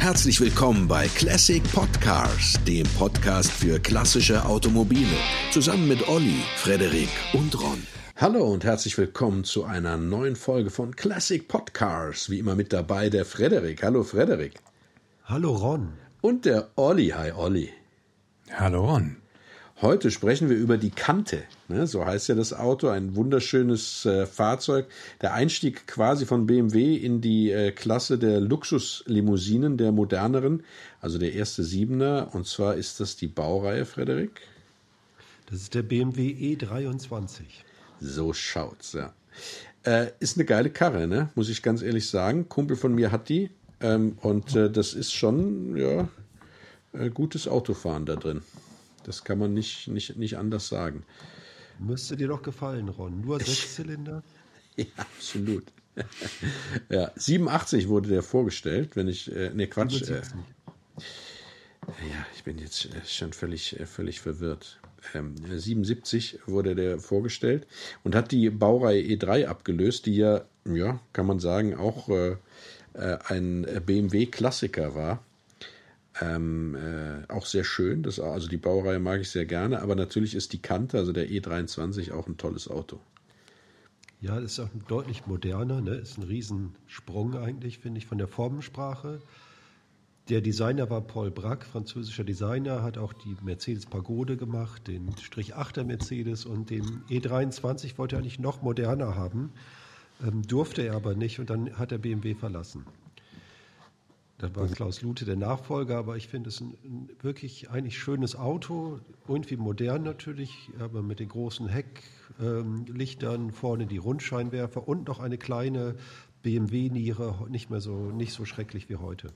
Herzlich willkommen bei Classic Podcars, dem Podcast für klassische Automobile. Zusammen mit Olli, Frederik und Ron. Hallo und herzlich willkommen zu einer neuen Folge von Classic Podcars. Wie immer mit dabei der Frederik. Hallo Frederik. Hallo Ron. Und der Olli. Hi Olli. Hallo Ron. Heute sprechen wir über die Kante. Ne? So heißt ja das Auto. Ein wunderschönes äh, Fahrzeug. Der Einstieg quasi von BMW in die äh, Klasse der Luxuslimousinen, der moderneren. Also der erste Siebener. Und zwar ist das die Baureihe, Frederik. Das ist der BMW E23. So schaut's, ja. Äh, ist eine geile Karre, ne? muss ich ganz ehrlich sagen. Kumpel von mir hat die. Ähm, und äh, das ist schon, ja, äh, gutes Autofahren da drin. Das kann man nicht, nicht, nicht anders sagen. Müsste dir doch gefallen, Ron. Nur Sechszylinder? ja, absolut. ja, 87 wurde der vorgestellt, wenn ich, äh, ne Quatsch. Äh, ja, ich bin jetzt äh, schon völlig, äh, völlig verwirrt. Ähm, 77 wurde der vorgestellt und hat die Baureihe E3 abgelöst, die ja, ja, kann man sagen, auch äh, äh ein BMW-Klassiker war. Ähm, äh, auch sehr schön. Das, also die Baureihe mag ich sehr gerne, aber natürlich ist die Kante, also der E23, auch ein tolles Auto. Ja, das ist auch deutlich moderner, ne? ist ein Riesensprung eigentlich, finde ich, von der Formensprache. Der Designer war Paul Brack, französischer Designer, hat auch die Mercedes Pagode gemacht, den Strich 8er Mercedes und den E23 wollte er eigentlich noch moderner haben, ähm, durfte er aber nicht und dann hat er BMW verlassen. Da war Klaus Lute der Nachfolger, aber ich finde es ein, ein, wirklich eigentlich schönes Auto, irgendwie modern natürlich, aber mit den großen Hecklichtern, ähm, vorne die Rundscheinwerfer und noch eine kleine BMW-Niere, nicht mehr so, nicht so schrecklich wie heute.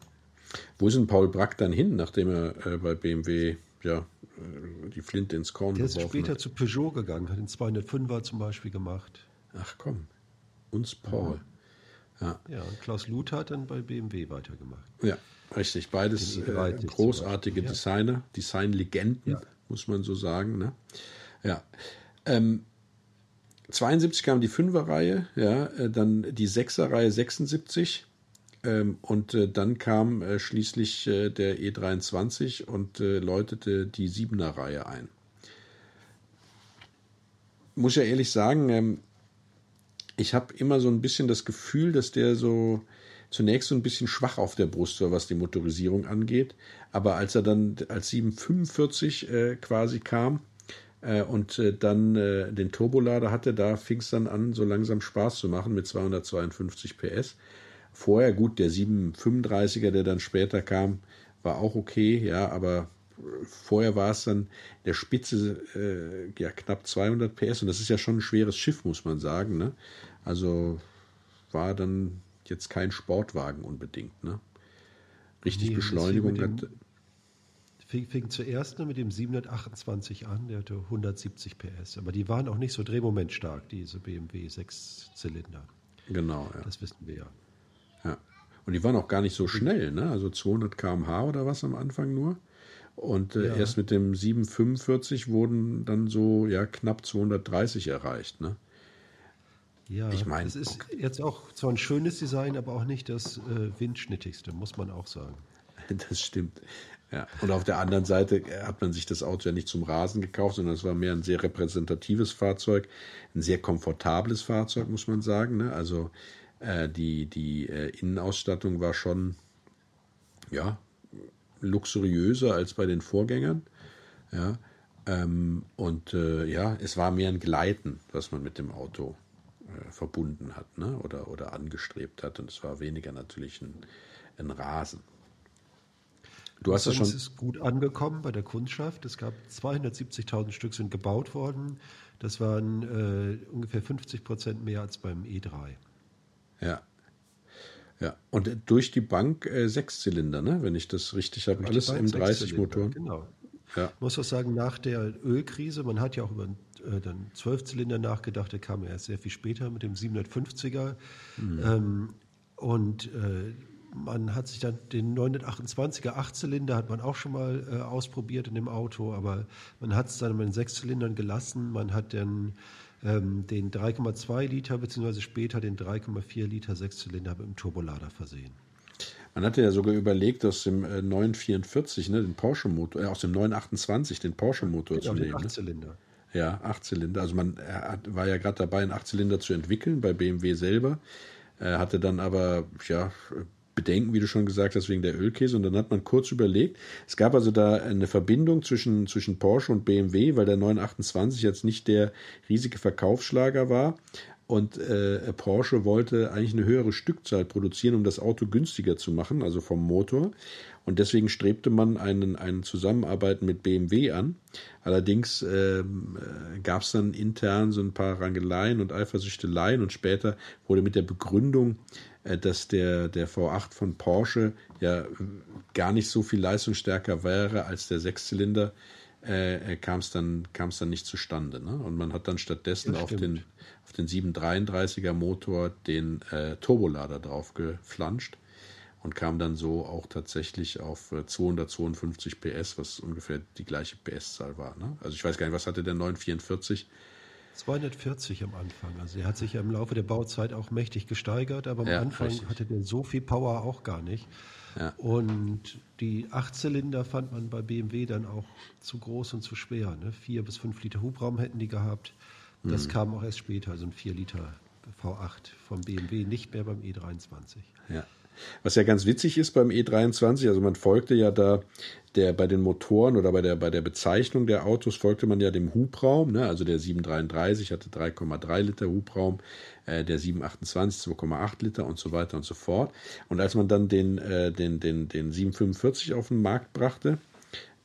Wo ist denn Paul Brack dann hin, nachdem er äh, bei BMW ja, äh, die Flinte ins Korn Der ist später hat? zu Peugeot gegangen, hat den 205er zum Beispiel gemacht. Ach komm, uns Paul. Ja. Ja. ja, und Klaus Luther hat dann bei BMW weitergemacht. Ja, richtig. Beides äh, großartige ja. Designer, Designlegenden, ja. muss man so sagen. Ne? Ja. Ähm, 72 kam die Fünferreihe, ja, äh, dann die Sechserreihe 76 ähm, und äh, dann kam äh, schließlich äh, der E23 und äh, läutete die Siebener-Reihe ein. Muss ja ehrlich sagen, ähm, ich habe immer so ein bisschen das Gefühl, dass der so zunächst so ein bisschen schwach auf der Brust war, was die Motorisierung angeht. Aber als er dann als 745 äh, quasi kam äh, und äh, dann äh, den Turbolader hatte, da fing es dann an, so langsam Spaß zu machen mit 252 PS. Vorher gut, der 735er, der dann später kam, war auch okay, ja, aber vorher war es dann der Spitze äh, ja, knapp 200 PS und das ist ja schon ein schweres Schiff, muss man sagen. Ne? Also war dann jetzt kein Sportwagen unbedingt. Ne? Richtig nee, Beschleunigung hat. Fing, fing zuerst mit dem 728 an, der hatte 170 PS. Aber die waren auch nicht so drehmomentstark, diese BMW Sechszylinder. Genau, ja. Das wissen wir ja. Ja. Und die waren auch gar nicht so schnell, ne? Also 200 km/h oder was am Anfang nur. Und äh, ja. erst mit dem 745 wurden dann so ja knapp 230 erreicht, ne? Ja, ich meine, es ist okay. jetzt auch zwar ein schönes Design, aber auch nicht das äh, windschnittigste, muss man auch sagen. Das stimmt. Ja. Und auf der anderen Seite äh, hat man sich das Auto ja nicht zum Rasen gekauft, sondern es war mehr ein sehr repräsentatives Fahrzeug, ein sehr komfortables Fahrzeug, muss man sagen. Ne? Also äh, die, die äh, Innenausstattung war schon ja, luxuriöser als bei den Vorgängern. Ja, ähm, und äh, ja, es war mehr ein Gleiten, was man mit dem Auto äh, verbunden hat ne? oder, oder angestrebt hat. Und es war weniger natürlich ein, ein Rasen. Du hast das schon. Es ist gut angekommen bei der Kundschaft. Es gab 270.000 Stück sind gebaut worden. Das waren äh, ungefähr 50 Prozent mehr als beim E3. Ja, ja, und durch die Bank äh, Sechszylinder, ne? wenn ich das richtig habe. Alles M30-Motoren. Genau. Ja. Ich muss auch sagen, nach der Ölkrise, man hat ja auch über äh, dann Zwölfzylinder nachgedacht, der kam erst sehr viel später mit dem 750er. Mhm. Ähm, und äh, man hat sich dann den 928er Achtzylinder hat man auch schon mal äh, ausprobiert in dem Auto, aber man hat es dann mit den Sechszylindern gelassen. Man hat dann ähm, den 3,2 Liter beziehungsweise später den 3,4 Liter Sechszylinder mit dem Turbolader versehen. Man hatte ja sogar überlegt, aus dem äh, 944, ne, den Porsche-Motor, äh, aus dem 928 den Porsche-Motor Genau, zu nehmen. Ne? Achtzylinder. Ja, Achtzylinder. Also man hat, war ja gerade dabei, einen Achtzylinder zu entwickeln bei BMW selber. Er hatte dann aber ja Bedenken, wie du schon gesagt hast, wegen der Ölkäse. Und dann hat man kurz überlegt. Es gab also da eine Verbindung zwischen, zwischen Porsche und BMW, weil der 928 jetzt nicht der riesige Verkaufsschlager war. Und äh, Porsche wollte eigentlich eine höhere Stückzahl produzieren, um das Auto günstiger zu machen, also vom Motor. Und deswegen strebte man einen, einen Zusammenarbeiten mit BMW an. Allerdings ähm, äh, gab es dann intern so ein paar Rangeleien und Eifersüchteleien und später wurde mit der Begründung, dass der, der V8 von Porsche ja äh, gar nicht so viel leistungsstärker wäre als der Sechszylinder, äh, kam es dann, kam's dann nicht zustande. Ne? Und man hat dann stattdessen auf den, auf den 733er Motor den äh, Turbolader drauf geflanscht und kam dann so auch tatsächlich auf äh, 252 PS, was ungefähr die gleiche PS-Zahl war. Ne? Also ich weiß gar nicht, was hatte der 944? 240 am Anfang. Also er hat sich ja im Laufe der Bauzeit auch mächtig gesteigert, aber am Ja, Anfang richtig. hatte der so viel Power auch gar nicht. Ja. Und die Achtzylinder fand man bei BMW dann auch zu groß und zu schwer. Ne? Vier bis fünf Liter Hubraum hätten die gehabt. Mhm. Das kam auch erst später, also ein 4 Liter V8 vom BMW, nicht mehr beim E23. Ja. Was ja ganz witzig ist beim E23, also man folgte ja da der bei den Motoren oder bei der bei der Bezeichnung der Autos folgte man ja dem Hubraum, ne? also der 733 hatte 3,3 Liter Hubraum, äh, der 728 2,8 Liter und so weiter und so fort. Und als man dann den äh, den den den 745 auf den Markt brachte,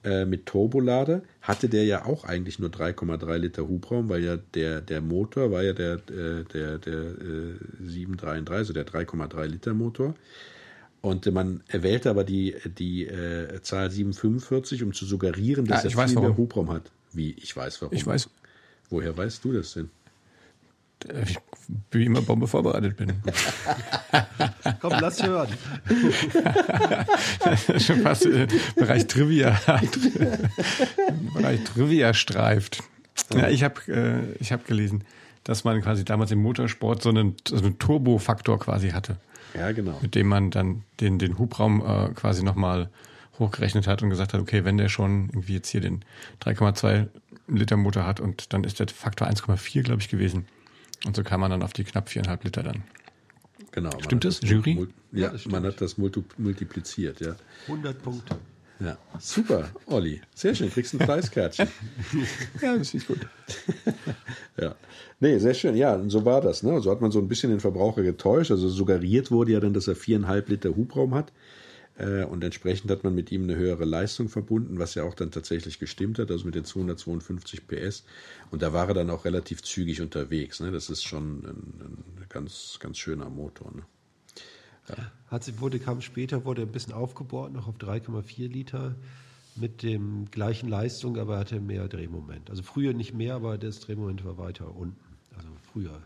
äh, mit Turbolader hatte der ja auch eigentlich nur 3,3 Liter Hubraum, weil ja der, der Motor war ja der, äh, der, der äh, 733, also der 3,3 Liter Motor. Und äh, man wählte aber die, die äh, Zahl 745, um zu suggerieren, dass Ja, er viel mehr warum. Hubraum hat. Wie? Ich weiß warum. Ich weiß, Woher weißt du das denn? Äh, ich, wie immer Bombe vorbereitet bin. Komm, lass hören. Schon fast äh, Bereich Trivia. Bereich Trivia streift. Ja, ich habe äh, ich hab gelesen, dass man quasi damals im Motorsport so einen, so einen Turbofaktor quasi hatte, Ja, genau. mit dem man dann den, den Hubraum äh, quasi nochmal hochgerechnet hat und gesagt hat, okay, wenn der schon irgendwie jetzt hier den 3,2 Liter Motor hat und dann ist der Faktor 1,4, glaube ich, gewesen. Und so kam man dann auf die knapp 4,5 Liter dann. genau. Stimmt hat das, Jury? Ja, Ja, das man hat das multi multipliziert, ja. 100 Punkte. Ja, super, Olli. Sehr schön, kriegst ein Preiskärtchen. Ja, das ist gut. Ja. Nee, sehr schön. Ja, und so war das. Ne? So hat man so ein bisschen den Verbraucher getäuscht. Also suggeriert wurde ja dann, dass er viereinhalb Liter Hubraum hat. Äh, Und entsprechend hat man mit ihm eine höhere Leistung verbunden, was ja auch dann tatsächlich gestimmt hat, also mit den 252 PS. Und da war er dann auch relativ zügig unterwegs. Ne? Das ist schon ein, ein ganz, ganz schöner Motor. Ne? Hat sie, wurde, kam später, wurde ein bisschen aufgebohrt, noch auf 3,4 Liter mit dem gleichen Leistung, aber er hatte mehr Drehmoment. Also früher nicht mehr, aber das Drehmoment war weiter unten. Also früher.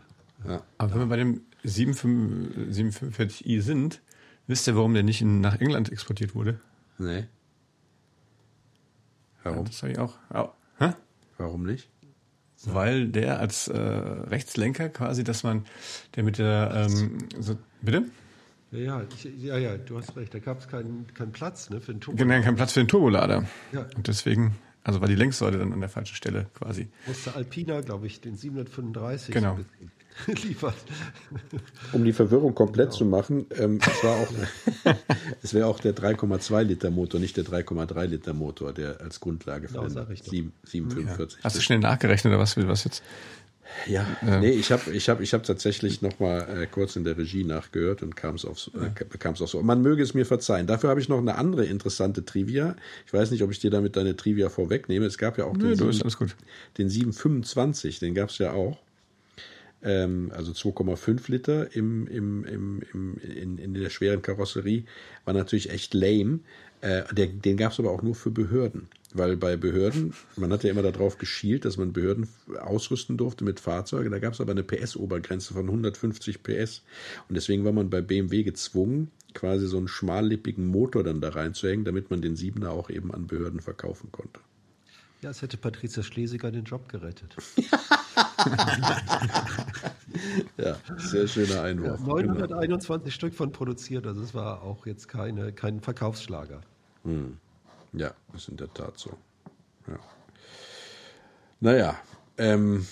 Aber wenn wir bei dem 75 745i sind, wisst ihr, warum der nicht in, nach England exportiert wurde? Nee. Warum? Das habe ich auch. Au. Hä? Warum nicht? Weil der als äh, Rechtslenker quasi, dass man, der mit der, ähm, so, bitte? Ja, ja, ich, ja, ja, du hast recht. Da gab es keinen keinen Platz ne, für den Turbo. Genau, kein Platz für den Turbolader. Ja. Und deswegen, also war die Längssäule dann an der falschen Stelle quasi. Musste Alpina, glaube ich, den 735 Genau. liefert. Um die Verwirrung komplett zu machen, ähm, es war auch, es wäre auch der 3,2 Liter Motor, nicht der 3,3 Liter Motor, der als Grundlage für Genau, den sag ich doch. 7, 745. Hast du schnell nachgerechnet oder was, was jetzt? Ja, nee, ich habe ich hab, ich hab tatsächlich noch mal äh, kurz in der Regie nachgehört und kam es aufs, äh, bekam es auch so. Man möge es mir verzeihen. Dafür habe ich noch eine andere interessante Trivia. Ich weiß nicht, ob ich dir damit deine Trivia vorwegnehme. Es gab ja auch Nö, den, du ist sieben- alles gut. den 725, den gab es ja auch. Ähm, also 2,5 Liter im, im, im, im, in, in der schweren Karosserie. War natürlich echt lame. Äh, der, den gab es aber auch nur für Behörden. Weil bei Behörden, man hat ja immer darauf geschielt, dass man Behörden ausrüsten durfte mit Fahrzeugen. Da gab es aber eine PS-Obergrenze von 150 PS. Und deswegen war man bei BMW gezwungen, quasi so einen schmallippigen Motor dann da reinzuhängen, damit man den Siebener auch eben an Behörden verkaufen konnte. Ja, es hätte Patricia Schlesiger den Job gerettet. ja, sehr schöner Einwurf. Ja, 921 genau. Stück von produziert, also es war auch jetzt keine, kein Verkaufsschlager. Hm. Ja, ist in der Tat so. Ja. Naja, ähm,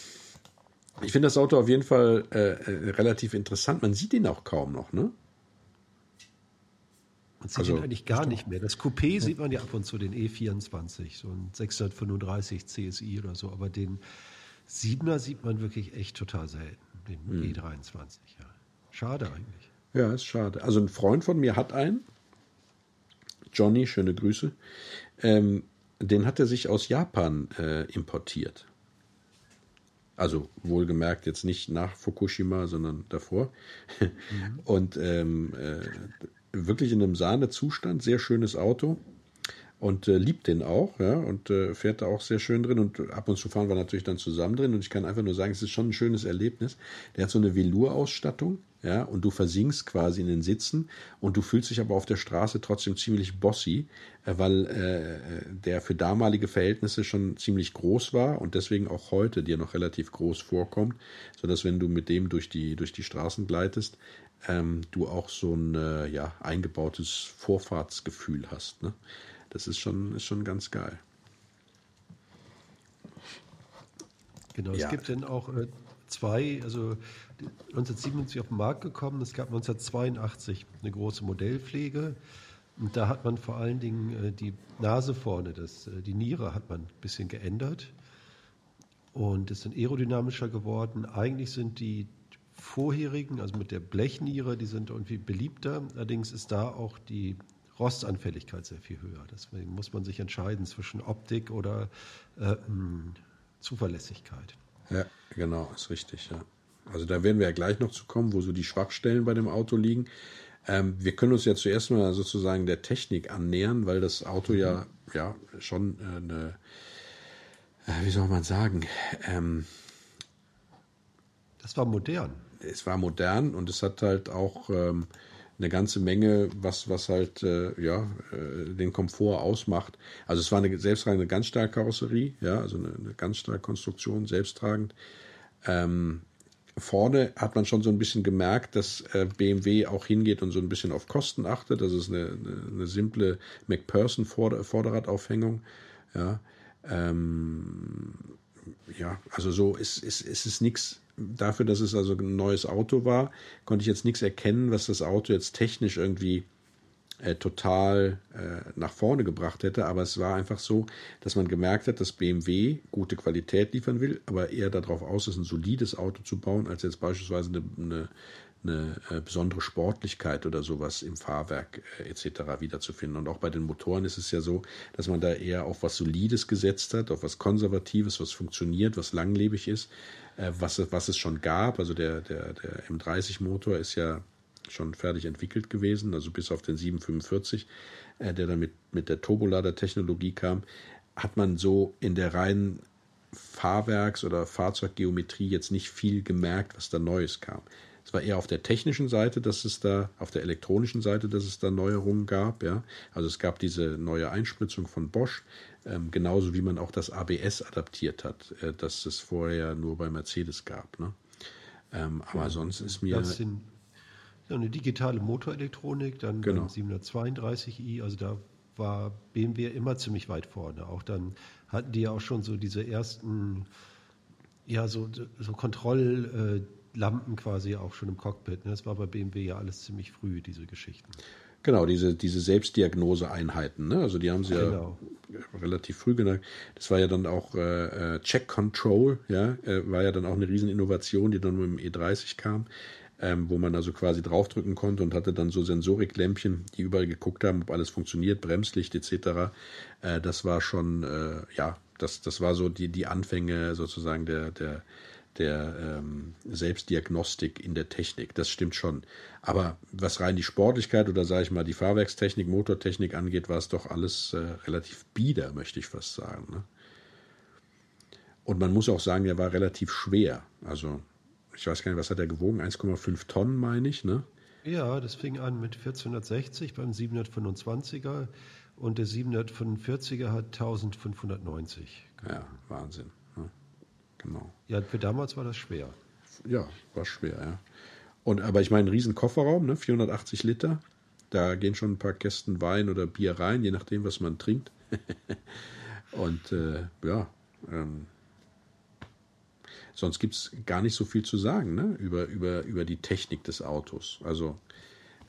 ich finde das Auto auf jeden Fall äh, äh, relativ interessant. Man sieht ihn auch kaum noch, ne? Man sieht also, ihn eigentlich gar nicht mehr. Das Coupé sieht man ja ab und zu, den E24, so ein 635 CSI oder so, aber den 7er sieht man wirklich echt total selten, den hm. E23. Ja. Schade eigentlich. Ja, ist schade. Also ein Freund von mir hat einen, Johnny, schöne Grüße, ähm, den hat er sich aus Japan äh, importiert. Also wohlgemerkt jetzt nicht nach Fukushima, sondern davor. Mhm. Und ähm, äh, wirklich in einem Sahnezustand, sehr schönes Auto und äh, liebt den auch, ja, und äh, fährt da auch sehr schön drin und ab und zu fahren wir natürlich dann zusammen drin und ich kann einfach nur sagen, es ist schon ein schönes Erlebnis. Der hat so eine Velour-Ausstattung, ja, und du versinkst quasi in den Sitzen und du fühlst dich aber auf der Straße trotzdem ziemlich bossy, äh, weil äh, der für damalige Verhältnisse schon ziemlich groß war und deswegen auch heute dir noch relativ groß vorkommt, sodass wenn du mit dem durch die, durch die Straßen gleitest, ähm, du auch so ein äh, ja, eingebautes Vorfahrtsgefühl hast. Ne? Das ist schon, ist schon ganz geil. Genau, ja. es gibt dann auch äh, zwei, also 1977 auf den Markt gekommen, es gab 1982 eine große Modellpflege. Und da hat man vor allen Dingen äh, die Nase vorne, das, äh, die Niere hat man ein bisschen geändert und ist dann aerodynamischer geworden. Eigentlich sind die vorherigen, also mit der Blechniere, die sind irgendwie beliebter. Allerdings ist da auch die Rostanfälligkeit sehr viel höher. Deswegen muss man sich entscheiden zwischen Optik oder äh, hm, Zuverlässigkeit. Ja, genau, ist richtig, ja. Also da werden wir ja gleich noch zu kommen, wo so die Schwachstellen bei dem Auto liegen. Ähm, wir können uns ja zuerst mal sozusagen der Technik annähern, weil das Auto ja, ja schon äh, eine, äh, wie soll man sagen, ähm, das war modern es war modern und es hat halt auch ähm, eine ganze Menge, was, was halt äh, ja, äh, den Komfort ausmacht. Also es war eine selbsttragende Ganzstahlkarosserie, ja, also eine, eine Ganzstahlkonstruktion, selbsttragend. Ähm, vorne hat man schon so ein bisschen gemerkt, dass äh, BMW auch hingeht und so ein bisschen auf Kosten achtet. Das ist eine, eine, eine simple McPherson-Vorderradaufhängung. Ja, ähm, ja, also so ist, ist, ist es nichts dafür, dass es also ein neues Auto war, konnte ich jetzt nichts erkennen, was das Auto jetzt technisch irgendwie äh, total äh, nach vorne gebracht hätte. Aber es war einfach so, dass man gemerkt hat, dass BMW gute Qualität liefern will, aber eher darauf aus ist, ein solides Auto zu bauen, als jetzt beispielsweise eine, eine eine äh, besondere Sportlichkeit oder sowas im Fahrwerk äh, etc. wiederzufinden. Und auch bei den Motoren ist es ja so, dass man da eher auf was Solides gesetzt hat, auf was Konservatives, was funktioniert, was langlebig ist, was, was es schon gab. Also der, der, der M30-Motor ist ja schon fertig entwickelt gewesen, also bis auf den 745, der dann mit, mit der Turbolader-Technologie kam, hat man so in der reinen Fahrwerks- oder Fahrzeuggeometrie jetzt nicht viel gemerkt, was da Neues kam. Es war eher auf der technischen Seite, dass es da, auf der elektronischen Seite, dass es da Neuerungen gab. Ja? Also es gab diese neue Einspritzung von Bosch, ähm, genauso wie man auch das ABS adaptiert hat, äh, das es vorher nur bei Mercedes gab. Ne? Ähm, aber ja, sonst ist mir. Das sind eine digitale Motorelektronik, dann genau. 732i, also da war BMW immer ziemlich weit vorne. Auch dann hatten die ja auch schon so diese ersten, ja, so, so Kontroll- äh, Lampen quasi auch schon im Cockpit. Ne? Das war bei BMW ja alles ziemlich früh, diese Geschichten. Genau, diese, diese Selbstdiagnose-Einheiten. Ne? Also die haben sie genau. ja relativ früh genannt. Das war ja dann auch äh, äh, Check Control, ja, äh, war ja dann auch eine Rieseninnovation, die dann mit dem E30 kam, ähm, wo man also quasi draufdrücken konnte und hatte dann so Sensoriklämpchen, die überall geguckt haben, ob alles funktioniert, Bremslicht etc. Äh, das war schon, äh, ja, das, das war so die, die Anfänge sozusagen der, der der ähm, Selbstdiagnostik in der Technik. Das stimmt schon. Aber was rein die Sportlichkeit oder sage ich mal die Fahrwerkstechnik, Motortechnik angeht, war es doch alles äh, relativ bieder, möchte ich fast sagen. Ne? Und man muss auch sagen, er war relativ schwer. Also ich weiß gar nicht, was hat er gewogen? 1,5 Tonnen, meine ich, ne? Ja, das fing an mit 1460 beim 725er und der 745er hat 1590. Ja, Wahnsinn. Genau. Ja, für damals war das schwer. ja, war schwer, ja. Und, aber ich meine, ein riesen Kofferraum, ne, 480 Liter. Da gehen schon ein paar Kästen Wein oder Bier rein, je nachdem, was man trinkt. und äh, ja, ähm, sonst gibt es gar nicht so viel zu sagen ne? über, über, über die Technik des Autos. Also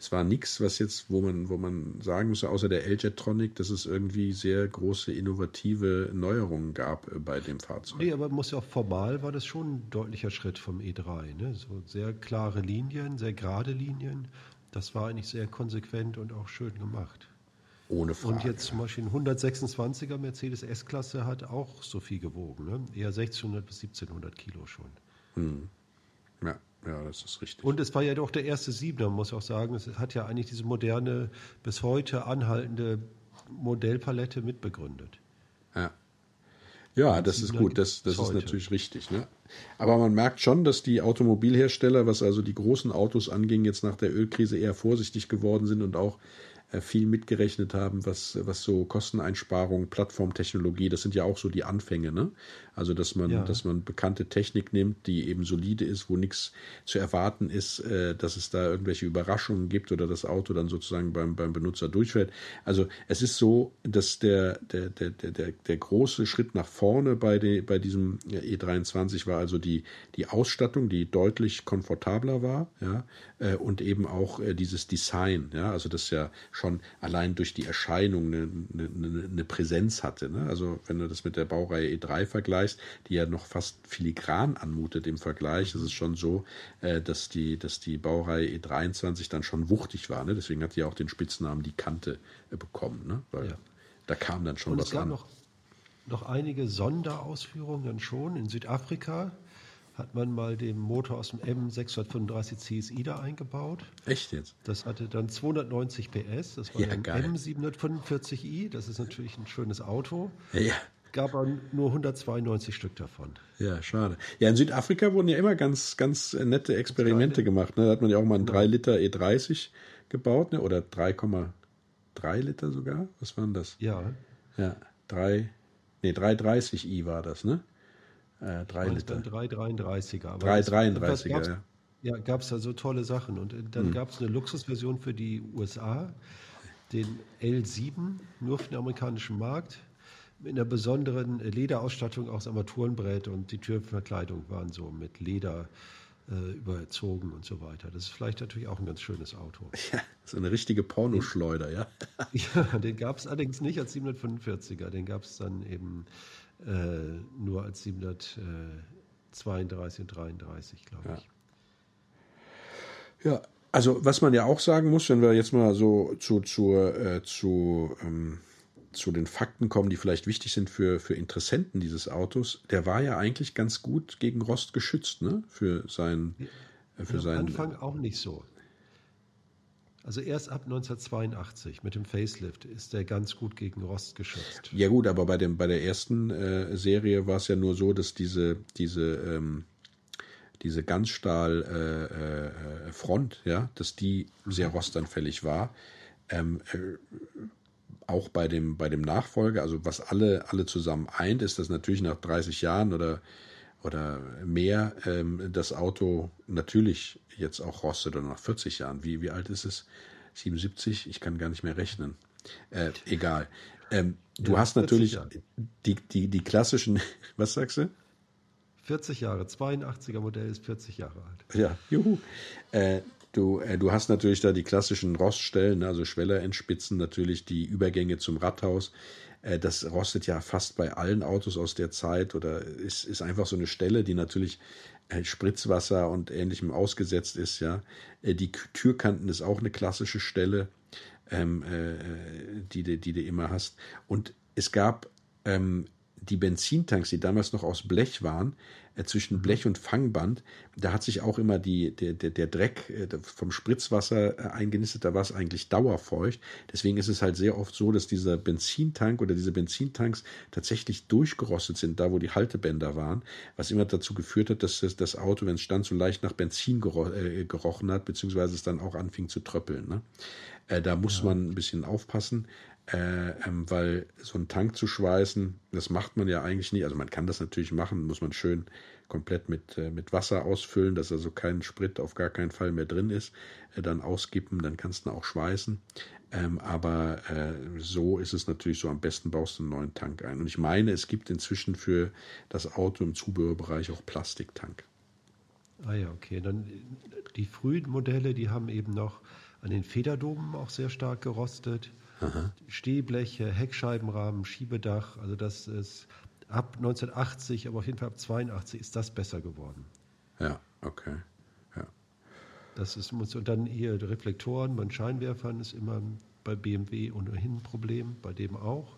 es war nichts, was jetzt, wo man, wo man sagen müsste, außer der L-Jetronic, dass es irgendwie sehr große innovative Neuerungen gab äh, bei dem Fahrzeug. Nee, aber muss ja auch formal war das schon ein deutlicher Schritt vom E3. Ne? So sehr klare Linien, sehr gerade Linien. Das war eigentlich sehr konsequent und auch schön gemacht. Ohne Frage. Und jetzt zum Beispiel ein 126er Mercedes S-Klasse hat auch so viel gewogen. Ne? Eher 1600 bis 1700 Kilo schon. Hm. Ja. Ja, das ist richtig. Und es war ja doch der erste Siebener, muss ich auch sagen. Es hat ja eigentlich diese moderne, bis heute anhaltende Modellpalette mitbegründet. Ja. Ja, das ist gut, das, das ist natürlich richtig. Ne? Aber man merkt schon, dass die Automobilhersteller, was also die großen Autos anging, jetzt nach der Ölkrise eher vorsichtig geworden sind und auch äh, viel mitgerechnet haben, was, was so Kosteneinsparungen, Plattformtechnologie, das sind ja auch so die Anfänge, ne? Also dass man, ja. dass man bekannte Technik nimmt, die eben solide ist, wo nichts zu erwarten ist, äh, dass es da irgendwelche Überraschungen gibt oder das Auto dann sozusagen beim, beim Benutzer durchfällt. Also es ist so, dass der, der, der, der, der große Schritt nach vorne bei, de, bei diesem E23 war also die, die Ausstattung, die deutlich komfortabler war, ja, äh, und eben auch äh, dieses Design, ja, also das ja schon allein durch die Erscheinung eine, eine, eine Präsenz hatte. Ne? Also wenn du das mit der Baureihe E3 vergleichst, die ja noch fast filigran anmutet im Vergleich, ist es schon so, äh, dass, die, dass die Baureihe E23 dann schon wuchtig war. Ne? Deswegen hat die auch den Spitznamen die Kante äh, bekommen, ne? weil ja. da kam dann schon Und was es gab an. Noch, noch einige Sonderausführungen schon in Südafrika hat man mal den Motor aus dem M635 CSI da eingebaut. Echt jetzt? Das hatte dann 290 PS. Das war Ja, ein geil. M745i. Das ist natürlich ein schönes Auto. Ja, Gab aber nur 192 Stück davon. ja, schade. Ja, in Südafrika wurden ja immer ganz, ganz nette Experimente gemacht. Ne? Da hat man ja auch mal einen 3 Liter E30 gebaut, ne? oder 3,3 Liter sogar. Was waren das? Ja. Ja, 3, nee, 330i war das, ne? Äh, 3 Und Liter. dann 333er. Aber 333er, das- gab's- ja. Ja, gab es da so tolle Sachen. Und äh, dann gab es eine Luxusversion für die USA, den L7, nur für den amerikanischen Markt, mit einer besonderen Lederausstattung aus Armaturenbrett und die Türverkleidung waren so mit Leder äh, überzogen und so weiter. Das ist vielleicht natürlich auch ein ganz schönes Auto. Ja, so eine richtige Pornoschleuder, ja. Ja, den gab es allerdings nicht als 745er, den gab es dann eben äh, nur als 732 und 33, glaube Ja. ich. Ja, also was man ja auch sagen muss, wenn wir jetzt mal so zu, zu, äh, zu, ähm, zu den Fakten kommen, die vielleicht wichtig sind für, für Interessenten dieses Autos, der war ja eigentlich ganz gut gegen Rost geschützt, ne? Für sein, äh, für Am sein Anfang auch nicht so. Also erst ab 1982 mit dem Facelift ist der ganz gut gegen Rost geschützt. Ja gut, aber bei dem bei der ersten äh, Serie war es ja nur so, dass diese diese ähm, diese Ganzstahl äh, äh, Front, ja, dass die sehr rostanfällig war. Ähm, äh, auch bei dem bei dem Nachfolger, also was alle alle zusammen eint, ist, dass natürlich nach 30 Jahren oder oder mehr ähm, das Auto natürlich jetzt auch rostet oder nach 40 Jahren. Wie, wie alt ist es? 77? Ich kann gar nicht mehr rechnen. Äh, egal. Ähm, du Ja, hast 40 natürlich die, die, die klassischen, was sagst du? 40 Jahre, 82er Modell ist 40 Jahre alt. Ja, juhu. Äh, du, äh, du hast natürlich da die klassischen Roststellen, ne, also Schwellerendspitzen, natürlich die Übergänge zum Rathaus. Äh, das rostet ja fast bei allen Autos aus der Zeit oder ist, ist einfach so eine Stelle, die natürlich äh, Spritzwasser und ähnlichem ausgesetzt ist, ja. Äh, die Türkanten ist auch eine klassische Stelle, ähm, äh, die, du- die du immer hast. Und es gab ähm, die Benzintanks, die damals noch aus Blech waren, äh, zwischen Blech und Fangband, da hat sich auch immer die, der, der, der Dreck äh, vom Spritzwasser äh, eingenistet, da war es eigentlich dauerfeucht. Deswegen ist es halt sehr oft so, dass dieser Benzintank oder diese Benzintanks tatsächlich durchgerostet sind, da wo die Haltebänder waren, was immer dazu geführt hat, dass das, das Auto, wenn es stand, so leicht nach Benzin gero äh, gerochen hat, beziehungsweise es dann auch anfing zu tröppeln. Ne? Äh, da muss ja. man ein bisschen aufpassen, äh, ähm, weil so einen Tank zu schweißen, das macht man ja eigentlich nicht. Also man kann das natürlich machen, muss man schön komplett mit, äh, mit Wasser ausfüllen, dass also kein Sprit auf gar keinen Fall mehr drin ist, äh, dann auskippen, dann kannst du auch schweißen. Ähm, aber äh, so ist es natürlich so, am besten baust du einen neuen Tank ein. Und ich meine, es gibt inzwischen für das Auto im Zubehörbereich auch Plastiktank. Ah ja, okay. Dann die frühen Modelle, die haben eben noch an den Federdomen auch sehr stark gerostet. Aha. Stehbleche, Heckscheibenrahmen, Schiebedach. Also das ist ab 1980, aber auf jeden Fall ab 82 ist das besser geworden. Ja, okay. Ja. Das ist, und dann hier Reflektoren bei Scheinwerfern ist immer bei BMW ohnehin ein Problem, bei dem auch.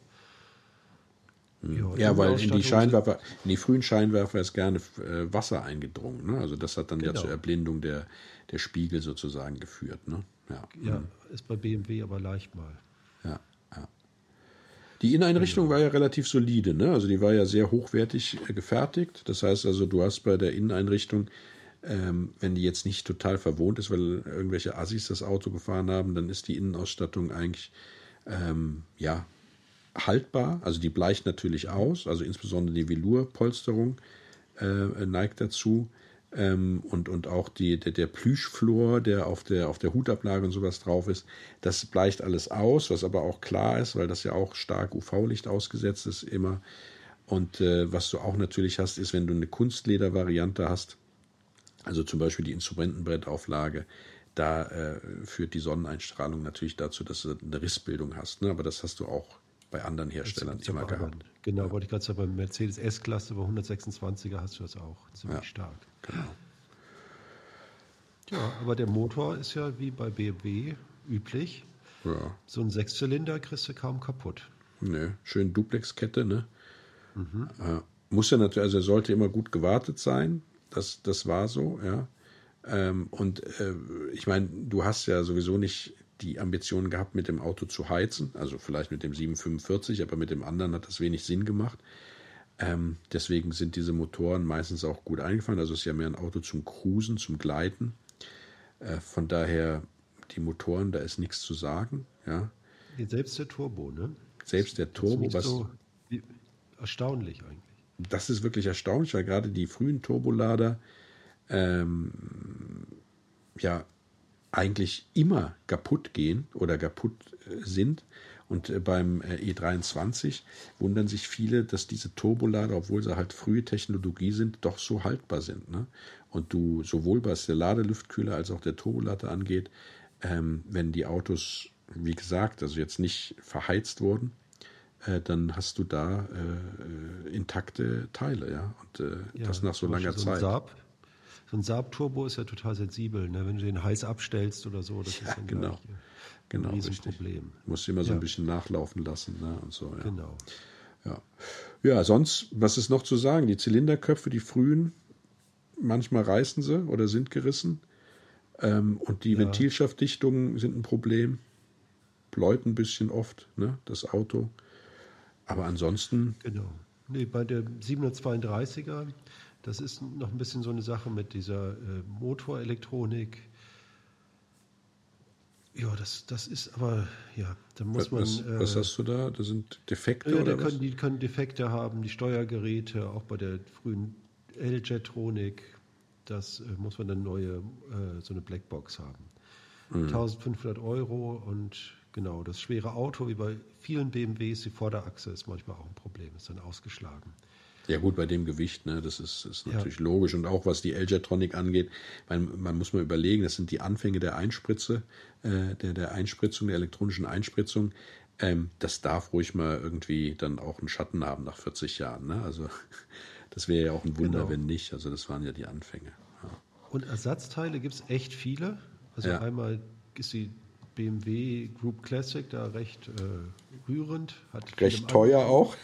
Ja, ja weil in die Scheinwerfer, in die frühen Scheinwerfer ist gerne äh, Wasser eingedrungen. Ne? Also das hat dann genau. ja zur Erblindung der, der Spiegel sozusagen geführt. Ne? Ja. ja, mhm. ist bei BMW aber leicht mal. Die Inneneinrichtung genau. war ja relativ solide, ne? Also die war ja sehr hochwertig äh, gefertigt. Das heißt also, du hast bei der Inneneinrichtung, ähm, wenn die jetzt nicht total verwohnt ist, weil irgendwelche Assis das Auto gefahren haben, dann ist die Innenausstattung eigentlich ähm, ja haltbar. Also die bleicht natürlich aus, also insbesondere die Velourpolsterung äh, neigt dazu. Ähm, und, und auch die, der, der Plüschflor, der auf der, auf der Hutablage und sowas drauf ist, das bleicht alles aus, was aber auch klar ist, weil das ja auch stark UV-Licht ausgesetzt ist immer. Und äh, was du auch natürlich hast, ist, wenn du eine Kunstleder-Variante hast, also zum Beispiel die Instrumentenbrettauflage, da äh, führt die Sonneneinstrahlung natürlich dazu, dass du eine Rissbildung hast. Ne? Aber das hast du auch bei anderen Herstellern immer gehabt. Genau, ja. wollte ich gerade sagen, beim Mercedes S-Klasse bei 126er hast du das auch ziemlich ja, stark. Genau. Ja, aber der Motor ist ja wie bei BMW üblich. Ja. So ein Sechszylinder kriegst du kaum kaputt. Ne, schön Duplexkette, ne? Mhm. Äh, muss ja natürlich, also er sollte immer gut gewartet sein. Das, das war so, ja. Ähm, und äh, ich meine, du hast ja sowieso nicht die Ambition gehabt, mit dem Auto zu heizen, also vielleicht mit dem 745, aber mit dem anderen hat das wenig Sinn gemacht. Ähm, deswegen sind diese Motoren meistens auch gut eingefallen. Also es ist ja mehr ein Auto zum Cruisen, zum Gleiten. Äh, von daher die Motoren, da ist nichts zu sagen. Ja. Selbst der Turbo, ne? Selbst der Turbo, was. So erstaunlich eigentlich. Das ist wirklich erstaunlich, weil gerade die frühen Turbolader ähm, ja eigentlich immer kaputt gehen oder kaputt äh, sind. Und äh, beim äh, E23 wundern sich viele, dass diese Turbolader, obwohl sie halt frühe Technologie sind, doch so haltbar sind. Ne? Und du sowohl was der Ladelüftkühler als auch der Turbolader angeht, ähm, wenn die Autos, wie gesagt, also jetzt nicht verheizt wurden, äh, dann hast du da äh, intakte Teile, ja. Und äh, ja, das nach so langer so Zeit. Saab, so ein Saab-Turbo ist ja total sensibel, ne? wenn du den heiß abstellst oder so. Das ja, ist genau. Gleich, genau, ein Riesenproblem. Muss immer so ein bisschen nachlaufen lassen ne? und so. Ja. Genau. Ja. ja, sonst, was ist noch zu sagen? Die Zylinderköpfe, die frühen, manchmal reißen sie oder sind gerissen. Ähm, und die ja. Ventilschaftdichtungen sind ein Problem. Bläut ein bisschen oft, ne, das Auto. Aber ansonsten. Genau. Nee, bei der 732er das ist noch ein bisschen so eine Sache mit dieser äh, Motorelektronik. Ja, das, das ist aber, ja, da muss was, man. Äh, was hast du da? Das sind Defekte ja, oder können, Die können Defekte haben, die Steuergeräte, auch bei der frühen L-Jetronik. Das äh, muss man dann neue, äh, so eine Blackbox haben. Mhm. 1500 Euro und genau, das schwere Auto, wie bei vielen BMWs, die Vorderachse ist manchmal auch ein Problem, ist dann ausgeschlagen. Ja gut, bei dem Gewicht, ne, das ist, ist natürlich ja. logisch. Und auch was die L-Jetronic angeht, man, man, muss mal überlegen, das sind die Anfänge der Einspritze, äh, der, der Einspritzung, der elektronischen Einspritzung. Ähm, das darf ruhig mal irgendwie dann auch einen Schatten haben nach 40 Jahren. Ne? Also das wäre ja auch ein Wunder, genau. wenn nicht. Also das waren ja die Anfänge. Ja. Und Ersatzteile gibt es echt viele. Also ja. einmal ist die BMW Group Classic da recht äh, rührend. Hat recht teuer auch.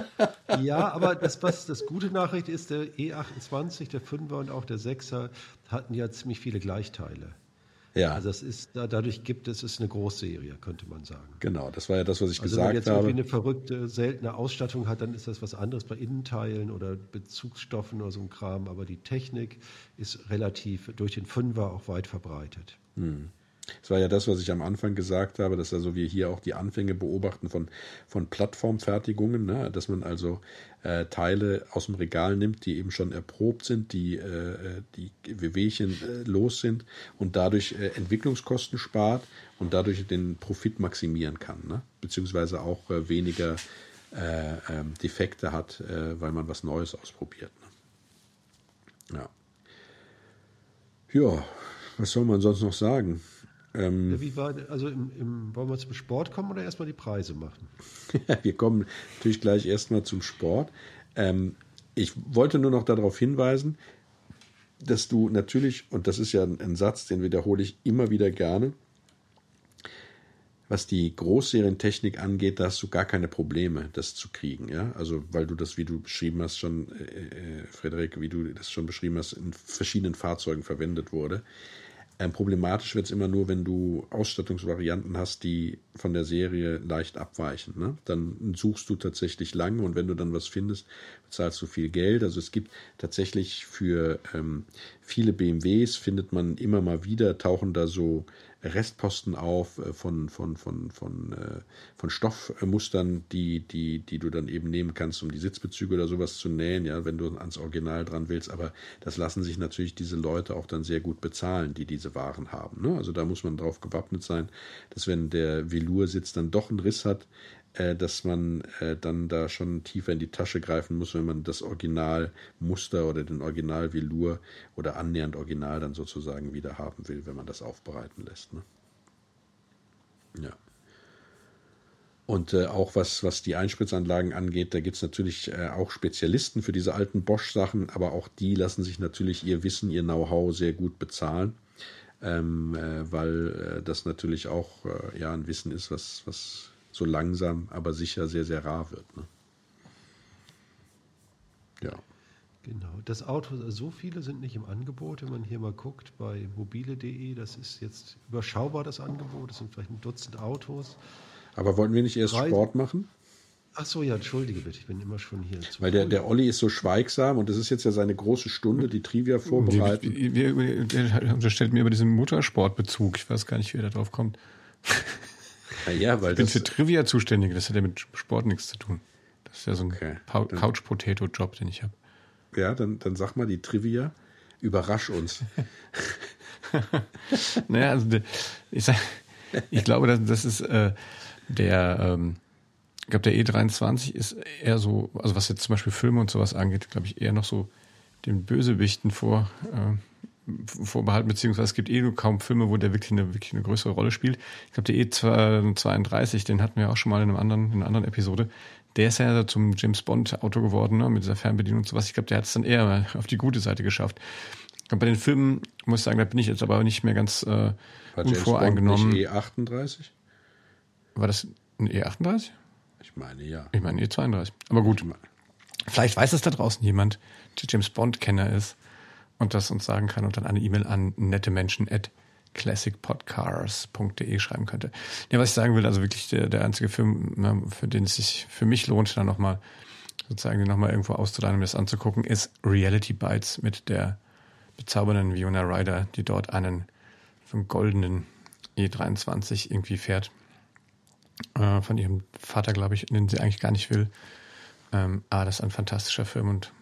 ja, aber das, was das gute Nachricht ist, der E28, der 5er und auch der 6er hatten ja ziemlich viele Gleichteile. Ja. Also das ist, dadurch gibt es, es ist eine Großserie, könnte man sagen. Genau, das war ja das, was ich also gesagt habe. Wenn man jetzt habe. irgendwie eine verrückte, seltene Ausstattung hat, dann ist das was anderes bei Innenteilen oder Bezugsstoffen oder so ein Kram. Aber die Technik ist relativ durch den Fünfer auch weit verbreitet. Hm. Das war ja das, was ich am Anfang gesagt habe, dass also wir hier auch die Anfänge beobachten von, von Plattformfertigungen, ne? dass man also äh, Teile aus dem Regal nimmt, die eben schon erprobt sind, die, äh, die WWchen äh, los sind und dadurch äh, Entwicklungskosten spart und dadurch den Profit maximieren kann, ne? beziehungsweise auch äh, weniger äh, ähm, Defekte hat, weil man was Neues ausprobiert. Ne? Ja. Ja, was soll man sonst noch sagen? Ähm, Wie war, also im, im, wollen wir zum Sport kommen oder erstmal die Preise machen? wir kommen natürlich gleich erstmal zum Sport. Ähm, ich wollte nur noch darauf hinweisen, dass du natürlich, und das ist ja ein, ein Satz, den wiederhole ich immer wieder gerne, was die Großserientechnik angeht, da hast du gar keine Probleme, das zu kriegen. Ja? Also, weil du das, wie du beschrieben hast, schon, äh, äh Frederik, wie du das schon beschrieben hast, in verschiedenen Fahrzeugen verwendet wurde. Ähm, problematisch wird es immer nur, wenn du Ausstattungsvarianten hast, die von der Serie leicht abweichen. Ne? Dann suchst du tatsächlich lange und wenn du dann was findest, bezahlst du viel Geld. Also es gibt tatsächlich für ähm, viele BMWs, findet man immer mal wieder, tauchen da so Restposten auf äh, von, von, von, von, äh, von Stoffmustern, die, die, die du dann eben nehmen kannst, um die Sitzbezüge oder sowas zu nähen, ja, wenn du ans Original dran willst. Aber das lassen sich natürlich diese Leute auch dann sehr gut bezahlen, die diese Waren haben. Ne? Also da muss man drauf gewappnet sein, dass wenn der Velour-Sitz dann doch einen Riss hat, äh, dass man äh, dann da schon tiefer in die Tasche greifen muss, wenn man das Originalmuster oder den Original-Velour oder annähernd Original dann sozusagen wieder haben will, wenn man das aufbereiten lässt. Ne? Ja. Und äh, auch was, was die Einspritzanlagen angeht, da gibt es natürlich äh, auch Spezialisten für diese alten Bosch-Sachen, aber auch die lassen sich natürlich ihr Wissen, ihr Know-how sehr gut bezahlen, ähm, äh, weil äh, das natürlich auch äh, ja, ein Wissen ist, was, was so langsam, aber sicher sehr, sehr rar wird. Ne? Ja. Genau. Das Auto, so viele sind nicht im Angebot, wenn man hier mal guckt bei mobile.de, das ist jetzt überschaubar das Angebot, es sind vielleicht ein Dutzend Autos. Aber wollten wir nicht erst Preise? Sport machen? Ach so, ja, entschuldige bitte, ich bin immer schon hier. Weil der, der Olli ist so schweigsam und das ist jetzt ja seine große Stunde, die Trivia vorbereiten. Der unterstellt mir über diesen Motorsportbezug. Ich weiß gar nicht, wie er da drauf kommt. Ja, weil ich bin für Trivia zuständig, das hat ja mit Sport nichts zu tun. Das ist ja so ein okay, Couch-Potato-Job, den ich habe. Ja, dann, dann sag mal die Trivia. Überrasch uns. naja, also ich, sag, ich glaube, das, das ist äh, der, ähm, ich glaube, der E23 ist eher so, also was jetzt zum Beispiel Filme und sowas angeht, glaube ich, eher noch so den Bösewichten vor, äh, vorbehalten, beziehungsweise es gibt eh nur kaum Filme, wo der wirklich eine, wirklich eine größere Rolle spielt. Ich glaube, der E32, den hatten wir auch schon mal in, einem anderen, in einer anderen Episode. Der ist ja zum James Bond Auto geworden, ne, mit dieser Fernbedienung und sowas. Ich glaube, der hat es dann eher auf die gute Seite geschafft. Und bei den Filmen muss ich sagen, da bin ich jetzt aber nicht mehr ganz äh, War unvoreingenommen. James Bond nicht E38? War das ein E38? Ich meine ja. Ich meine E32. Aber gut. Vielleicht weiß es da draußen jemand, der James Bond-Kenner ist und das uns sagen kann und dann eine E-Mail an nettemenschen at classicpodcars.de schreiben könnte. Ja, was ich sagen will, also wirklich der, der einzige Film, ne, für den es sich für mich lohnt, dann nochmal sozusagen den nochmal irgendwo auszuleihen, um das anzugucken, ist Reality Bites mit der bezaubernden Fiona Ryder, die dort einen so goldenen E23 irgendwie fährt. Äh, von ihrem Vater, glaube ich, den sie eigentlich gar nicht will. Ähm, ah, das ist ein fantastischer Film und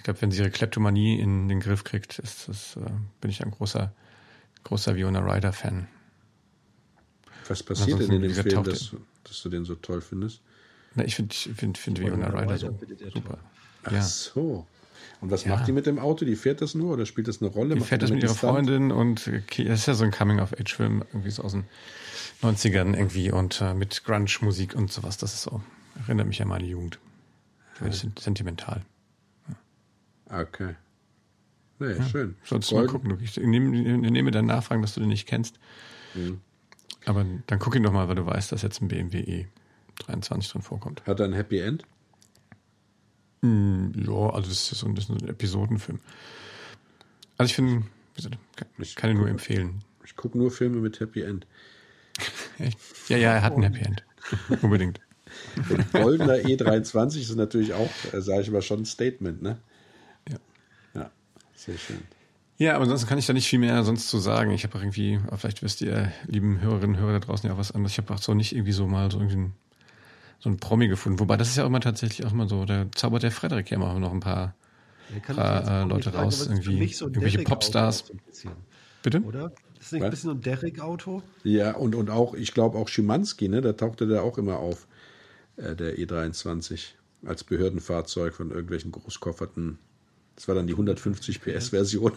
ich glaube, wenn sie ihre Kleptomanie in den Griff kriegt, ist das, äh, bin ich ein großer, großer Viona Ryder-Fan. Was passiert denn in dem Film, dass, dass, du den so toll findest? Na, ich finde find, find Viona Ryder so super. Ach ja. so. Und was ja. macht die mit dem Auto? Die fährt das nur oder spielt das eine Rolle? Die fährt das mit ihrer Freundin und das ist ja so ein Coming-of-Age-Film, irgendwie so aus den 90ern irgendwie und äh, mit Grunge-Musik und sowas. Das ist so, erinnert mich an meine Jugend. Ja. Sentimental. Okay. Nee, ja, schön. Solltest du mal gucken. Ich nehme, nehme dann Nachfragen, dass du den nicht kennst. Mhm. Aber dann guck ihn doch mal, weil du weißt, dass jetzt ein BMW E23 drin vorkommt. Hat er ein Happy End? Mm, ja, also das ist so ein, das ist ein Episodenfilm. Also ich finde, ich kann ihn nur empfehlen. Ich gucke nur Filme mit Happy End. Echt? Ja, ja, er hat ein Happy End. Unbedingt. Und goldener E23 ist natürlich auch, äh, sage ich mal, schon ein Statement, ne? Sehr schön. Ja, aber ansonsten kann ich da nicht viel mehr sonst zu sagen. Ich habe auch irgendwie, vielleicht wisst ihr, lieben Hörerinnen und Hörer da draußen ja auch was anderes. Ich habe auch so nicht irgendwie so mal so irgendwie ein, so ein Promi gefunden. Wobei das ist ja auch immer tatsächlich auch mal so, da zaubert der Frederik ja immer noch ein paar, paar äh, Leute raus, sagen, irgendwie so irgendwelche Popstars. So Bitte? Oder? Ist das nicht ein bisschen so ein Derrick-Auto? Ja, und, und auch, ich glaube auch Schimanski, ne, da tauchte der auch immer auf, äh, der E23, als Behördenfahrzeug von irgendwelchen großkofferten das war dann die 150 PS-Version.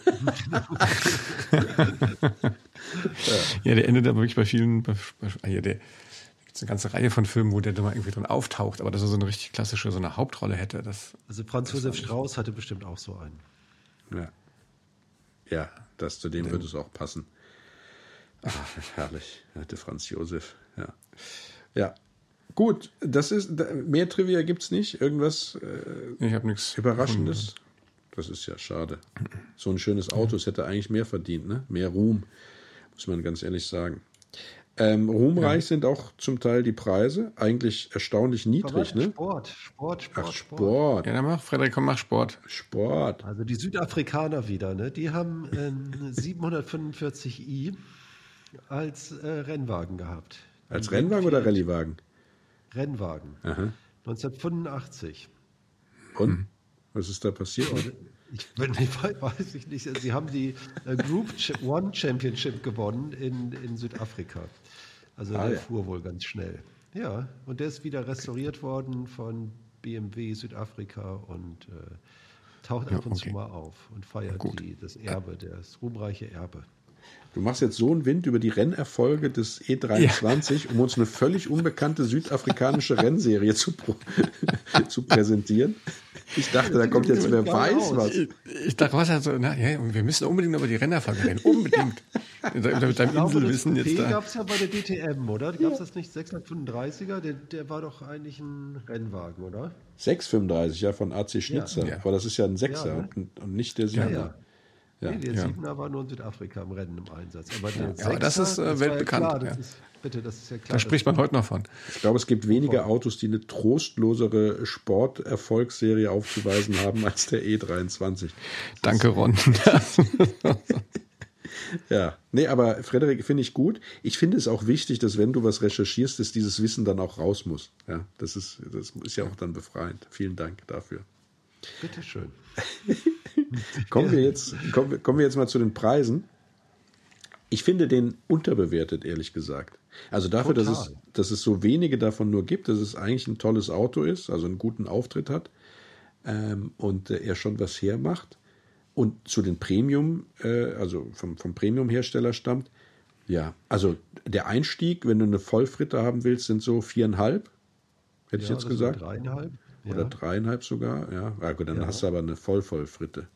ja. der endet aber wirklich bei vielen. Bei, bei, ah, ja, der, gibt eine ganze Reihe von Filmen, wo der mal irgendwie drin auftaucht, aber dass er so eine richtig klassische, so eine Hauptrolle hätte. Das, also Franz Josef Strauß hatte bestimmt auch so einen. Ja. Ja, das zu dem würde es auch passen. Ach, herrlich. Hatte Franz Josef. Ja. Ja. Gut, das ist mehr Trivia gibt es nicht. Irgendwas äh, ich habe nichts Überraschendes. Das ist ja schade. So ein schönes Auto, es hätte eigentlich mehr verdient, ne? Mehr Ruhm, muss man ganz ehrlich sagen. Ähm, ruhmreich ja. sind auch zum Teil die Preise, eigentlich erstaunlich niedrig, ne? Sport, Sport, Sport, Ach, Sport. Ja, dann mach, Frederik, komm, mach Sport. Sport. Also die Südafrikaner wieder, ne? Die haben einen 745i als äh, Rennwagen gehabt. Als Rennwagen oder Rallyewagen? Rennwagen. Aha. 1985. Und? Was ist da passiert? Ich, ich weiß ich nicht. Sie haben die äh, Group One Championship gewonnen in, in Südafrika. Also ah, der ja. fuhr wohl ganz schnell. Ja, und der ist wieder restauriert worden von BMW Südafrika und äh, taucht ab und okay. zu mal auf und feiert die, das Erbe, das ruhmreiche Erbe. Du machst jetzt so einen Wind über die Rennerfolge des E23, ja. um uns eine völlig unbekannte südafrikanische Rennserie zu, zu präsentieren. Ich dachte, da kommt jetzt wer weiß was. Ich dachte, was also, na, ja, wir müssen unbedingt über die Rennerfolge reden. Unbedingt. Mit deinem Inselwissen jetzt da. gab es ja bei der DTM, oder? Gab es das nicht 635er? Der, der war doch eigentlich ein Rennwagen, oder? 635, ja, von AC Schnitzer. Ja. Aber das ist ja ein Sechser ja, ne? und, und, nicht der Siebener. Ja, ja. Nee, der Siebener war nur in Südafrika im Rennen im Einsatz. Aber, der ja, aber das ist äh, weltbekannt. Klar, das ist, bitte, das ist ja klar. Da spricht man heute noch von. Ich glaube, es gibt wenige Autos, die eine trostlosere Sporterfolgsserie aufzuweisen haben als der E23. Danke, Ron. ja, nee, aber Frederik finde ich gut. Ich finde es auch wichtig, dass wenn du was recherchierst, dass dieses Wissen dann auch raus muss. Ja, das ist, das ist ja auch dann befreiend. Vielen Dank dafür. Bitteschön. kommen, wir jetzt, kommen, kommen wir jetzt mal zu den Preisen. Ich finde den unterbewertet, ehrlich gesagt. Also dafür, dass es, dass es so wenige davon nur gibt, dass es eigentlich ein tolles Auto ist, also einen guten Auftritt hat ähm, und äh, er schon was hermacht und zu den Premium, äh, also vom, vom Premium-Hersteller stammt. Ja, also der Einstieg, wenn du eine Vollfritte haben willst, sind so viereinhalb, hätte ja, ich jetzt gesagt. Dreieinhalb. Oder ja. dreieinhalb sogar, ja. ja gut, dann ja. hast du aber eine Vollvollfritte.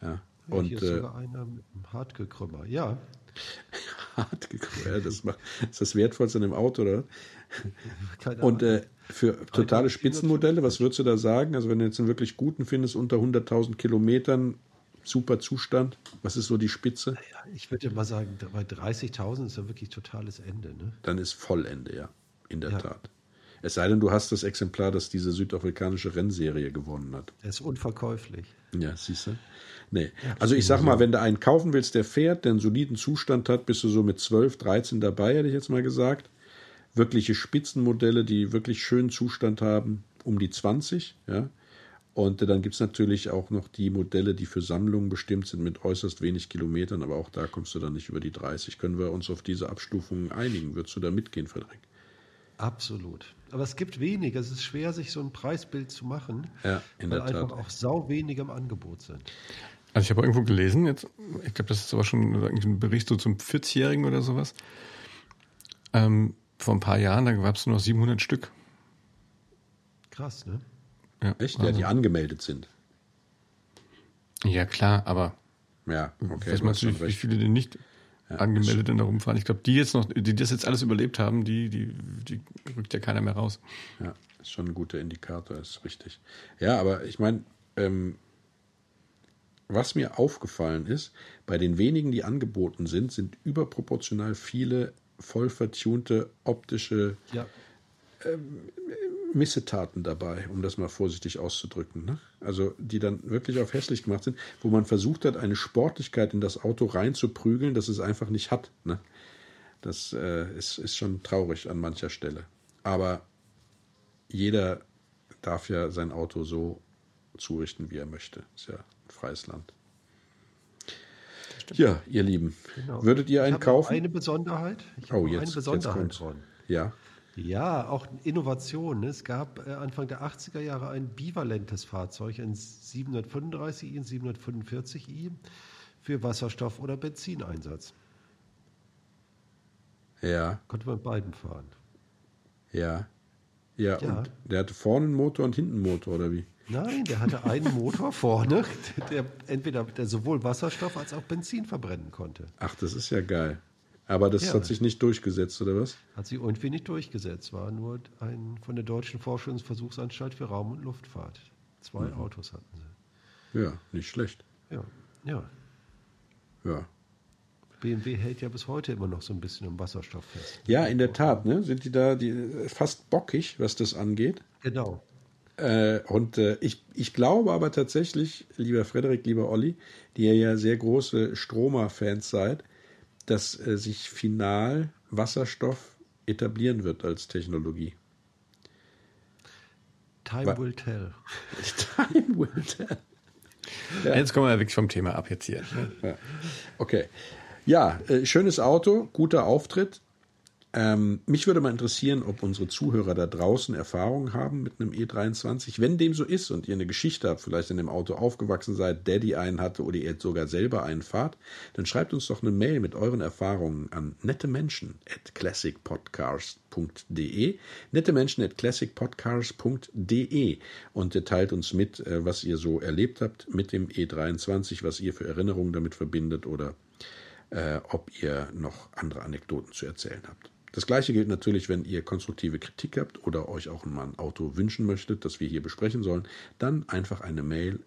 Ja. Und, Hier ist äh, sogar einer mit einem Hartgekrümmer, ja. Hartgekrümmer, ja, das macht, ist das wertvollste an dem Auto, oder? Keine Und äh, für totale Spitzenmodelle, was würdest du da sagen? Also wenn du jetzt einen wirklich guten findest, unter 100.000 Kilometern, super Zustand, was ist so die Spitze? Ja, ich würde mal sagen, bei 30.000 ist ja wirklich totales Ende. Ne? Dann ist Vollende, ja, in der Tat. Es sei denn, du hast das Exemplar, das diese südafrikanische Rennserie gewonnen hat. Er ist unverkäuflich. Ja, siehst du? Nee. Also ich sag mal, wenn du einen kaufen willst, der fährt, der einen soliden Zustand hat, bist du so mit 12, 13 dabei, hätte ich jetzt mal gesagt. Wirkliche Spitzenmodelle, die wirklich schönen Zustand haben, um die 20, ja. Und dann gibt es natürlich auch noch die Modelle, die für Sammlungen bestimmt sind mit äußerst wenig Kilometern, aber auch da kommst du dann nicht über die 30. Können wir uns auf diese Abstufungen einigen? Würdest du da mitgehen, Frederik? Absolut. Aber es gibt wenig. Es ist schwer, sich so ein Preisbild zu machen, ja, in weil der einfach Tat. auch sau wenig im Angebot sind. Also ich habe irgendwo gelesen, jetzt, ich glaube, das ist aber schon ein Bericht so zum 40-Jährigen oder sowas. Ähm, vor ein paar Jahren, da gab es nur noch 700 Stück. Krass, ne? Ja, Echt? Also. Ja, die angemeldet sind. Ja, klar, aber. Ja, okay. Was meinst du, wie viele denn nicht ja, angemeldet in der Rumfahren. Ich glaube, die jetzt noch, die das jetzt alles überlebt haben, die, die, die rückt ja keiner mehr raus. Ja, ist schon ein guter Indikator, ist richtig. Ja, aber ich meine, ähm, was mir aufgefallen ist, bei den wenigen, die angeboten sind, sind überproportional viele voll vertunte optische ja. ähm, Missetaten dabei, um das mal vorsichtig auszudrücken. Ne? Also die dann wirklich auf hässlich gemacht sind, wo man versucht hat, eine Sportlichkeit in das Auto reinzuprügeln, das es einfach nicht hat. Ne? Das äh, ist, ist schon traurig an mancher Stelle. Aber jeder darf ja sein Auto so zurichten, wie er möchte. Ist ja ein freies Land. Ja, ihr Lieben, Genau. würdet ihr Ich einen habe kaufen? Eine Besonderheit. Ich Oh, jetzt- eine jetzt Besonderheit. kommt's. Ron. Ja, Ja, auch Innovation. ne? Es gab äh, Anfang der 80er Jahre ein bivalentes Fahrzeug, ein 735i, ein 745i für Wasserstoff- oder Benzineinsatz. ja, Konnte man beiden fahren. ja. Ja, Ja. und der hatte vorne einen Motor und hinten einen Motor, oder wie? Nein, der hatte einen Motor vorne, der entweder der sowohl Wasserstoff als auch Benzin verbrennen konnte. Ach, das ist ja geil. Aber das Ja. hat sich nicht durchgesetzt, oder was? Hat sich irgendwie nicht durchgesetzt, war nur ein von der Deutschen Forschungsversuchsanstalt für Raum- und Luftfahrt. Zwei Mhm. Autos hatten sie. Ja, nicht schlecht. Ja, ja. Ja. BMW hält ja bis heute immer noch so ein bisschen im Wasserstoff fest. Ja, in der Tat, ne? Sind die da die, fast bockig, was das angeht? Genau. Äh, und äh, ich, ich glaube aber tatsächlich, lieber Frederik, lieber Olli, die ihr ja sehr große Stromer-Fans seid, dass äh, sich final Wasserstoff etablieren wird als Technologie. Time Wa- will tell. Time will tell. Jetzt kommen wir wirklich vom Thema ab jetzt hier. Ja. Okay. Ja, äh, schönes Auto, guter Auftritt. Ähm, mich würde mal interessieren, ob unsere Zuhörer da draußen Erfahrungen haben mit einem E23. Wenn dem so ist und ihr eine Geschichte habt, vielleicht in dem Auto aufgewachsen seid, Daddy einen hatte oder ihr sogar selber einen fahrt, dann schreibt uns doch eine Mail mit euren Erfahrungen an nettemenschen at classicpodcast.de nettemenschen at classicpodcast.de und äh, teilt uns mit, äh, was ihr so erlebt habt mit dem E23, was ihr für Erinnerungen damit verbindet oder äh, ob ihr noch andere Anekdoten zu erzählen habt. Das gleiche gilt natürlich, wenn ihr konstruktive Kritik habt oder euch auch mal ein Auto wünschen möchtet, das wir hier besprechen sollen, dann einfach eine Mail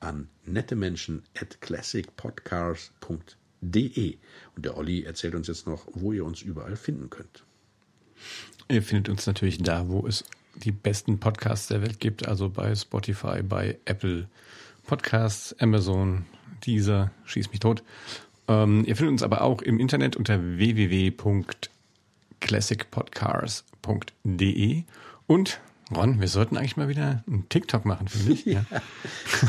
an nettemenschen at classicpodcast.de. Und der Olli erzählt uns jetzt noch, wo ihr uns überall finden könnt. Ihr findet uns natürlich da, wo es die besten Podcasts der Welt gibt, also bei Spotify, bei Apple Podcasts, Amazon, Deezer, schieß mich tot. Ähm, ihr findet uns aber auch im Internet unter www.classicpodcast.de und Ron, wir sollten eigentlich mal wieder einen TikTok machen, finde ich. Ja.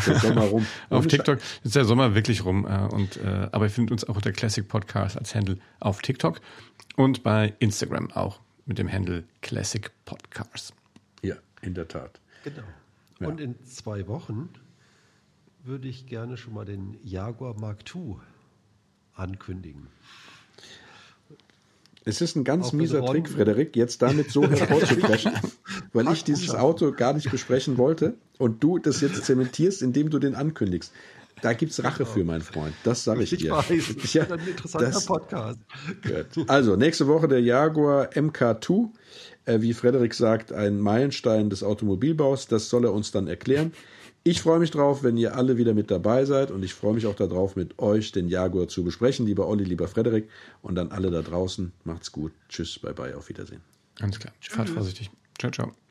Der Sommer rum. Auf TikTok ist der Sommer wirklich rum. Äh, und, äh, aber ihr findet uns auch unter Classic Podcast als Handle auf TikTok und bei Instagram auch mit dem Handle Classic Podcast. Ja, in der Tat. Genau. Ja. Und in zwei Wochen würde ich gerne schon mal den Jaguar Mark II ankündigen. Es ist ein ganz Auch mieser Trick, Frederik, jetzt damit so hervorzubrechen, weil ich dieses Auto gar nicht besprechen wollte und du das jetzt zementierst, indem du den ankündigst. Da gibt's Rache für, mein Freund. Das sage ich, Ich dir. weiß, das ist ein interessanter das- Podcast. Gut. Also, nächste Woche der Jaguar MK2. Äh, wie Frederik sagt, ein Meilenstein des Automobilbaus. Das soll er uns dann erklären. Ich freue mich drauf, wenn ihr alle wieder mit dabei seid und ich freue mich auch darauf, mit euch den Jaguar zu besprechen. Lieber Olli, lieber Frederik und dann alle da draußen. Macht's gut. Tschüss, bye bye, auf Wiedersehen. Ganz klar. Fahrt vorsichtig. Ciao, ciao.